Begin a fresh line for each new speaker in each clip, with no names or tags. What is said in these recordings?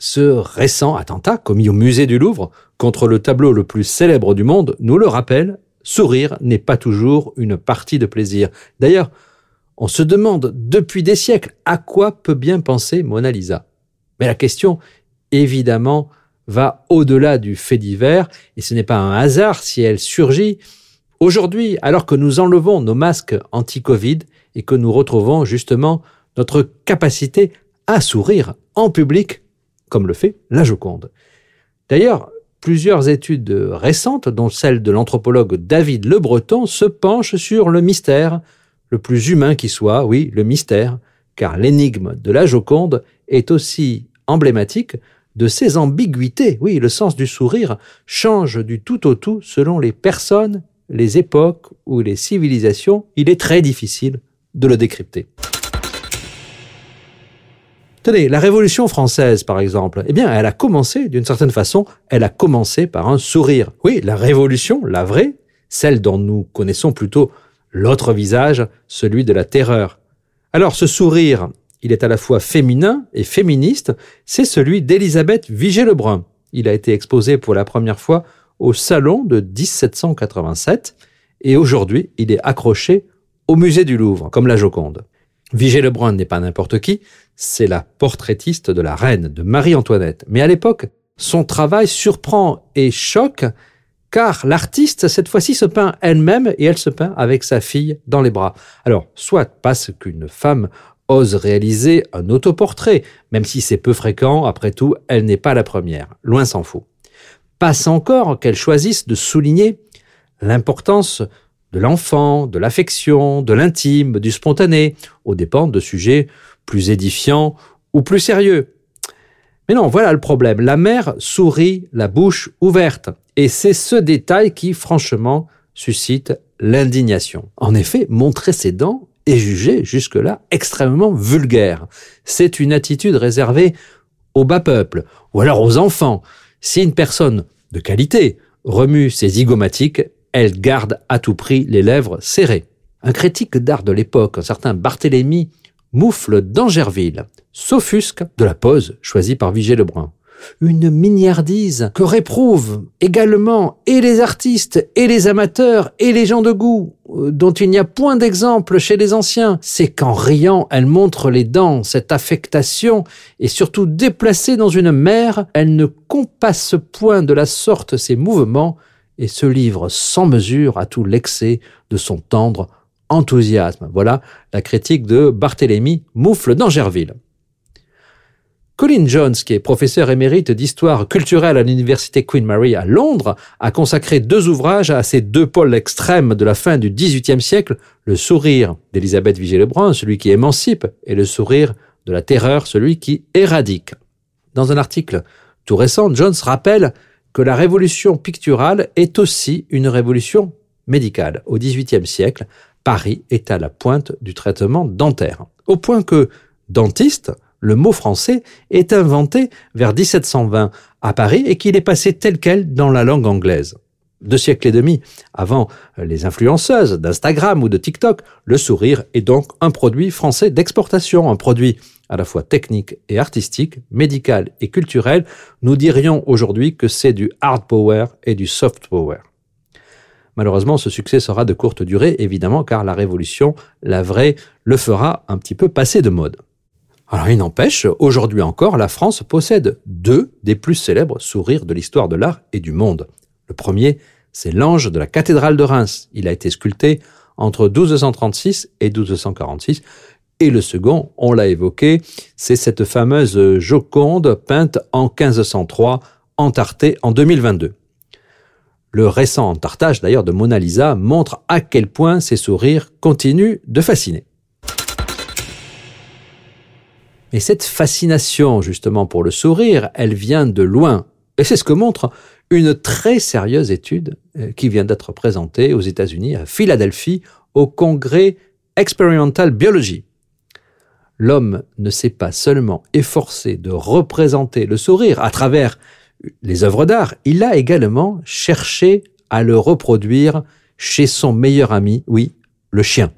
ce récent attentat commis au musée du Louvre contre le tableau le plus célèbre du monde, nous le rappelle sourire n'est pas toujours une partie de plaisir. D'ailleurs, on se demande depuis des siècles à quoi peut bien penser Mona Lisa? Mais la question, évidemment, va au-delà du fait divers, et ce n'est pas un hasard si elle surgit aujourd'hui, alors que nous enlevons nos masques anti-Covid et que nous retrouvons justement notre capacité à sourire en public, comme le fait la Joconde. D'ailleurs, Plusieurs études récentes, dont celle de l'anthropologue David Le Breton, se penchent sur le mystère, le plus humain qui soit, oui, le mystère, car l'énigme de la Joconde est aussi emblématique de ses ambiguïtés. Oui, le sens du sourire change du tout au tout selon les personnes, les époques ou les civilisations. Il est très difficile de le décrypter. Tenez, la Révolution française, par exemple, eh bien, elle a commencé, d'une certaine façon, elle a commencé par un sourire. Oui, la Révolution, la vraie, celle dont nous connaissons plutôt l'autre visage, celui de la terreur. Alors, ce sourire, il est à la fois féminin et féministe, c'est celui d'Élisabeth Vigée-Lebrun. Il a été exposé pour la première fois au Salon de 1787 et aujourd'hui, il est accroché au musée du Louvre, comme la Joconde. Vigée Lebrun n'est pas n'importe qui, c'est la portraitiste de la reine, de Marie-Antoinette. Mais à l'époque, son travail surprend et choque, car l'artiste, cette fois-ci, se peint elle-même et elle se peint avec sa fille dans les bras. Alors, soit parce qu'une femme ose réaliser un autoportrait, même si c'est peu fréquent, après tout, elle n'est pas la première, loin s'en faut. Passe encore qu'elle choisisse de souligner l'importance de l'enfant, de l'affection, de l'intime, du spontané, aux dépens de sujets plus édifiants ou plus sérieux. Mais non, voilà le problème. La mère sourit la bouche ouverte. Et c'est ce détail qui, franchement, suscite l'indignation. En effet, montrer ses dents est jugé jusque-là extrêmement vulgaire. C'est une attitude réservée au bas peuple, ou alors aux enfants. Si une personne de qualité remue ses zygomatiques, elle garde à tout prix les lèvres serrées. Un critique d'art de l'époque, un certain Barthélemy Moufle d'Angerville, s'offusque de la pose choisie par Vigée Lebrun. Une miniardise que réprouvent également et les artistes, et les amateurs, et les gens de goût, euh, dont il n'y a point d'exemple chez les anciens. C'est qu'en riant, elle montre les dents, cette affectation, et surtout déplacée dans une mer, elle ne compasse point de la sorte ses mouvements, et se livre sans mesure à tout l'excès de son tendre enthousiasme. Voilà la critique de Barthélemy Moufle d'Angerville. Colin Jones, qui est professeur émérite d'histoire culturelle à l'université Queen Mary à Londres, a consacré deux ouvrages à ces deux pôles extrêmes de la fin du XVIIIe siècle, le sourire d'Elisabeth Vigée-Lebrun, celui qui émancipe, et le sourire de la terreur, celui qui éradique. Dans un article tout récent, Jones rappelle que la révolution picturale est aussi une révolution médicale. Au XVIIIe siècle, Paris est à la pointe du traitement dentaire. Au point que dentiste, le mot français, est inventé vers 1720 à Paris et qu'il est passé tel quel dans la langue anglaise. Deux siècles et demi avant les influenceuses d'Instagram ou de TikTok, le sourire est donc un produit français d'exportation, un produit à la fois technique et artistique, médical et culturel, nous dirions aujourd'hui que c'est du hard power et du soft power. Malheureusement, ce succès sera de courte durée, évidemment, car la révolution, la vraie, le fera un petit peu passer de mode. Alors il n'empêche, aujourd'hui encore, la France possède deux des plus célèbres sourires de l'histoire de l'art et du monde. Le premier, c'est l'ange de la cathédrale de Reims. Il a été sculpté entre 1236 et 1246 et le second, on l'a évoqué, c'est cette fameuse Joconde peinte en 1503, entartée en 2022. Le récent entartage d'ailleurs de Mona Lisa montre à quel point ses sourires continuent de fasciner. Mais cette fascination justement pour le sourire, elle vient de loin. Et c'est ce que montre une très sérieuse étude euh, qui vient d'être présentée aux États-Unis, à Philadelphie, au congrès Experimental Biology. L'homme ne s'est pas seulement efforcé de représenter le sourire à travers les œuvres d'art, il a également cherché à le reproduire chez son meilleur ami, oui, le chien.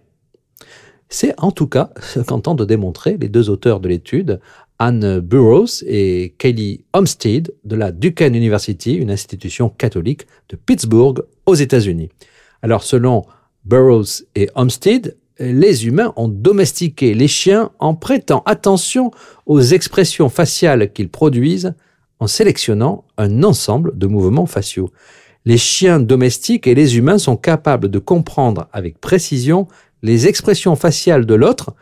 C'est en tout cas ce qu'entendent démontrer les deux auteurs de l'étude, Anne Burroughs et Kelly Homestead de la Duquesne University, une institution catholique de Pittsburgh aux États-Unis. Alors selon Burroughs et Homestead, les humains ont domestiqué les chiens en prêtant attention aux expressions faciales qu'ils produisent en sélectionnant un ensemble de mouvements faciaux. Les chiens domestiques et les humains sont capables de comprendre avec précision les expressions faciales de l'autre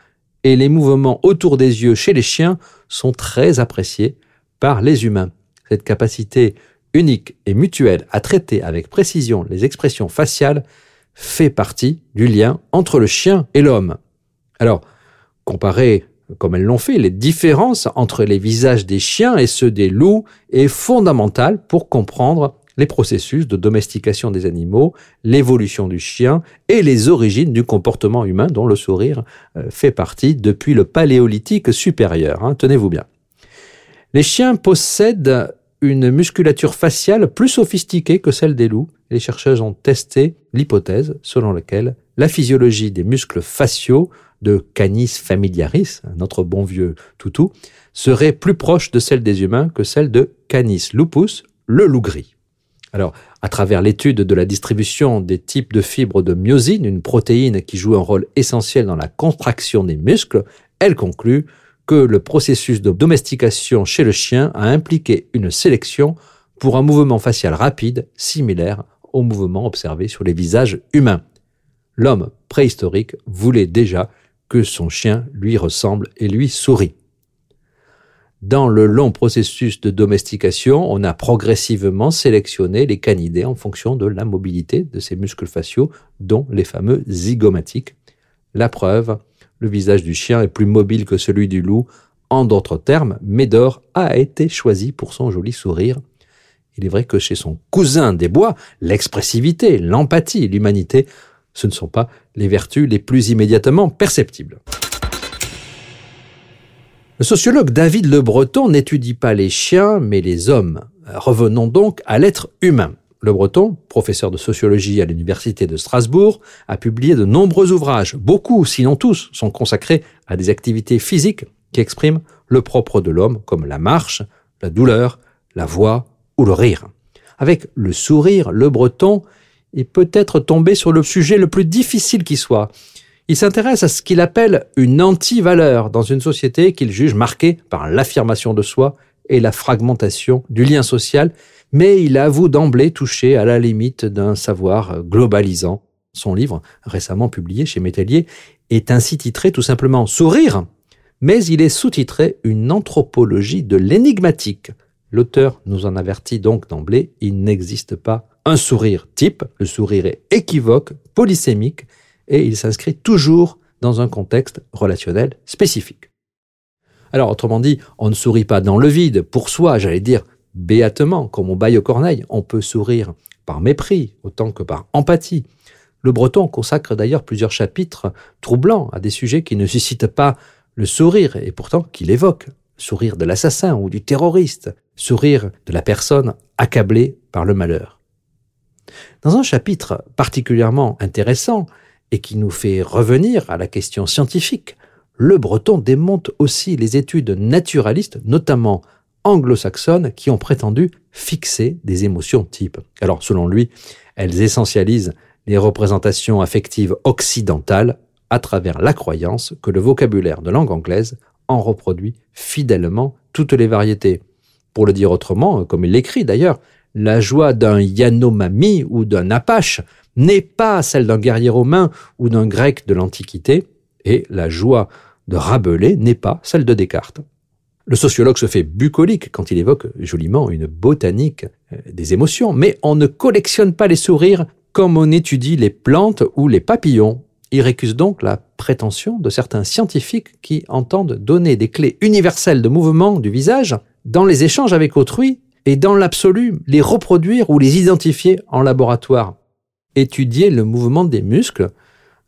et les mouvements autour des yeux chez les chiens sont très appréciés par les humains. Cette capacité unique et mutuelle à traiter avec précision les expressions faciales fait partie du lien entre le chien et l'homme. Alors, comparé comme elles l'ont fait, les différences entre les visages des chiens et ceux des loups est fondamentale pour comprendre les processus de domestication des animaux, l'évolution du chien et les origines du comportement humain dont le sourire euh, fait partie depuis le paléolithique supérieur. Hein, tenez-vous bien. Les chiens possèdent une musculature faciale plus sophistiquée que celle des loups. Les chercheurs ont testé l'hypothèse selon laquelle la physiologie des muscles faciaux de Canis familiaris, notre bon vieux toutou, serait plus proche de celle des humains que celle de Canis lupus, le loup gris. Alors, à travers l'étude de la distribution des types de fibres de myosine, une protéine qui joue un rôle essentiel dans la contraction des muscles, elle conclut le processus de domestication chez le chien a impliqué une sélection pour un mouvement facial rapide similaire au mouvement observé sur les visages humains. L'homme préhistorique voulait déjà que son chien lui ressemble et lui sourit. Dans le long processus de domestication, on a progressivement sélectionné les canidés en fonction de la mobilité de ces muscles faciaux, dont les fameux zygomatiques. La preuve, le visage du chien est plus mobile que celui du loup. En d'autres termes, Médor a été choisi pour son joli sourire. Il est vrai que chez son cousin des bois, l'expressivité, l'empathie, l'humanité, ce ne sont pas les vertus les plus immédiatement perceptibles. Le sociologue David Le Breton n'étudie pas les chiens, mais les hommes. Revenons donc à l'être humain. Le Breton, professeur de sociologie à l'Université de Strasbourg, a publié de nombreux ouvrages. Beaucoup, sinon tous, sont consacrés à des activités physiques qui expriment le propre de l'homme, comme la marche, la douleur, la voix ou le rire. Avec le sourire, le Breton est peut-être tombé sur le sujet le plus difficile qui soit. Il s'intéresse à ce qu'il appelle une anti-valeur dans une société qu'il juge marquée par l'affirmation de soi et la fragmentation du lien social, mais il avoue d'emblée toucher à la limite d'un savoir globalisant. Son livre, récemment publié chez Métellier, est ainsi titré tout simplement Sourire, mais il est sous-titré Une anthropologie de l'énigmatique. L'auteur nous en avertit donc d'emblée, il n'existe pas un sourire type, le sourire est équivoque, polysémique, et il s'inscrit toujours dans un contexte relationnel spécifique. Alors, autrement dit, on ne sourit pas dans le vide, pour soi, j'allais dire béatement, comme on baille aux corneilles. On peut sourire par mépris, autant que par empathie. Le breton consacre d'ailleurs plusieurs chapitres troublants à des sujets qui ne suscitent pas le sourire, et pourtant qu'il évoque. Sourire de l'assassin ou du terroriste, sourire de la personne accablée par le malheur. Dans un chapitre particulièrement intéressant, et qui nous fait revenir à la question scientifique, le breton démonte aussi les études naturalistes, notamment anglo-saxonnes, qui ont prétendu fixer des émotions types. Alors, selon lui, elles essentialisent les représentations affectives occidentales à travers la croyance que le vocabulaire de langue anglaise en reproduit fidèlement toutes les variétés. Pour le dire autrement, comme il l'écrit d'ailleurs, la joie d'un Yanomami ou d'un Apache n'est pas celle d'un guerrier romain ou d'un grec de l'Antiquité, et la joie de Rabelais n'est pas celle de Descartes. Le sociologue se fait bucolique quand il évoque joliment une botanique euh, des émotions, mais on ne collectionne pas les sourires comme on étudie les plantes ou les papillons. Il récuse donc la prétention de certains scientifiques qui entendent donner des clés universelles de mouvement du visage dans les échanges avec autrui et dans l'absolu, les reproduire ou les identifier en laboratoire. Étudier le mouvement des muscles,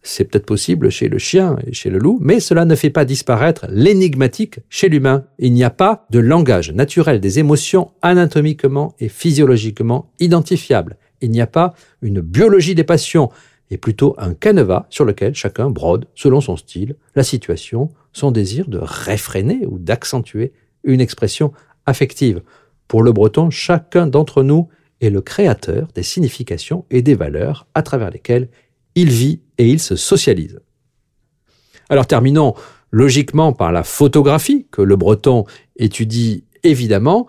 c'est peut-être possible chez le chien et chez le loup, mais cela ne fait pas disparaître l'énigmatique chez l'humain. Il n'y a pas de langage naturel des émotions anatomiquement et physiologiquement identifiable. Il n'y a pas une biologie des passions, et plutôt un canevas sur lequel chacun brode, selon son style, la situation, son désir de réfréner ou d'accentuer une expression affective. Pour le breton, chacun d'entre nous est le créateur des significations et des valeurs à travers lesquelles il vit et il se socialise. Alors terminons logiquement par la photographie que le breton étudie évidemment.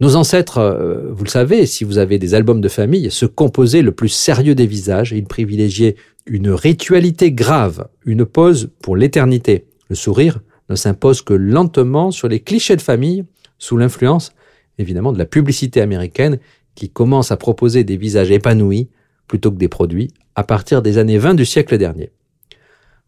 Nos ancêtres, euh, vous le savez, si vous avez des albums de famille, se composaient le plus sérieux des visages ils privilégiaient une ritualité grave, une pose pour l'éternité. Le sourire ne s'impose que lentement sur les clichés de famille, sous l'influence évidemment de la publicité américaine qui commence à proposer des visages épanouis plutôt que des produits à partir des années 20 du siècle dernier.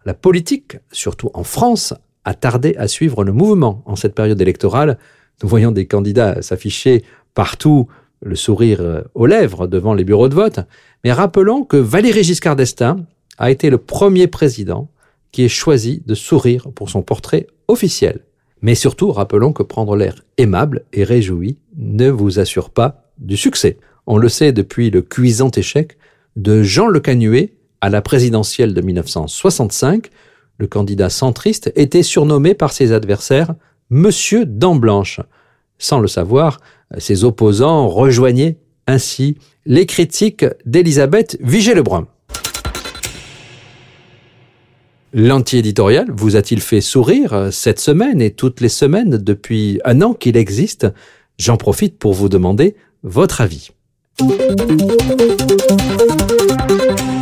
La politique, surtout en France, a tardé à suivre le mouvement en cette période électorale. Nous voyons des candidats s'afficher partout le sourire euh, aux lèvres devant les bureaux de vote. Mais rappelons que Valéry Giscard d'Estaing a été le premier président qui ait choisi de sourire pour son portrait officiel. Mais surtout, rappelons que prendre l'air aimable et réjoui ne vous assure pas du succès. On le sait depuis le cuisant échec de Jean Le Canuet à la présidentielle de 1965, le candidat centriste était surnommé par ses adversaires Monsieur Dent Blanche. Sans le savoir, ses opposants rejoignaient ainsi les critiques d'Elisabeth Vigée-Lebrun. L'anti-éditorial vous a-t-il fait sourire cette semaine et toutes les semaines depuis un an qu'il existe? J'en profite pour vous demander votre avis. Thank you.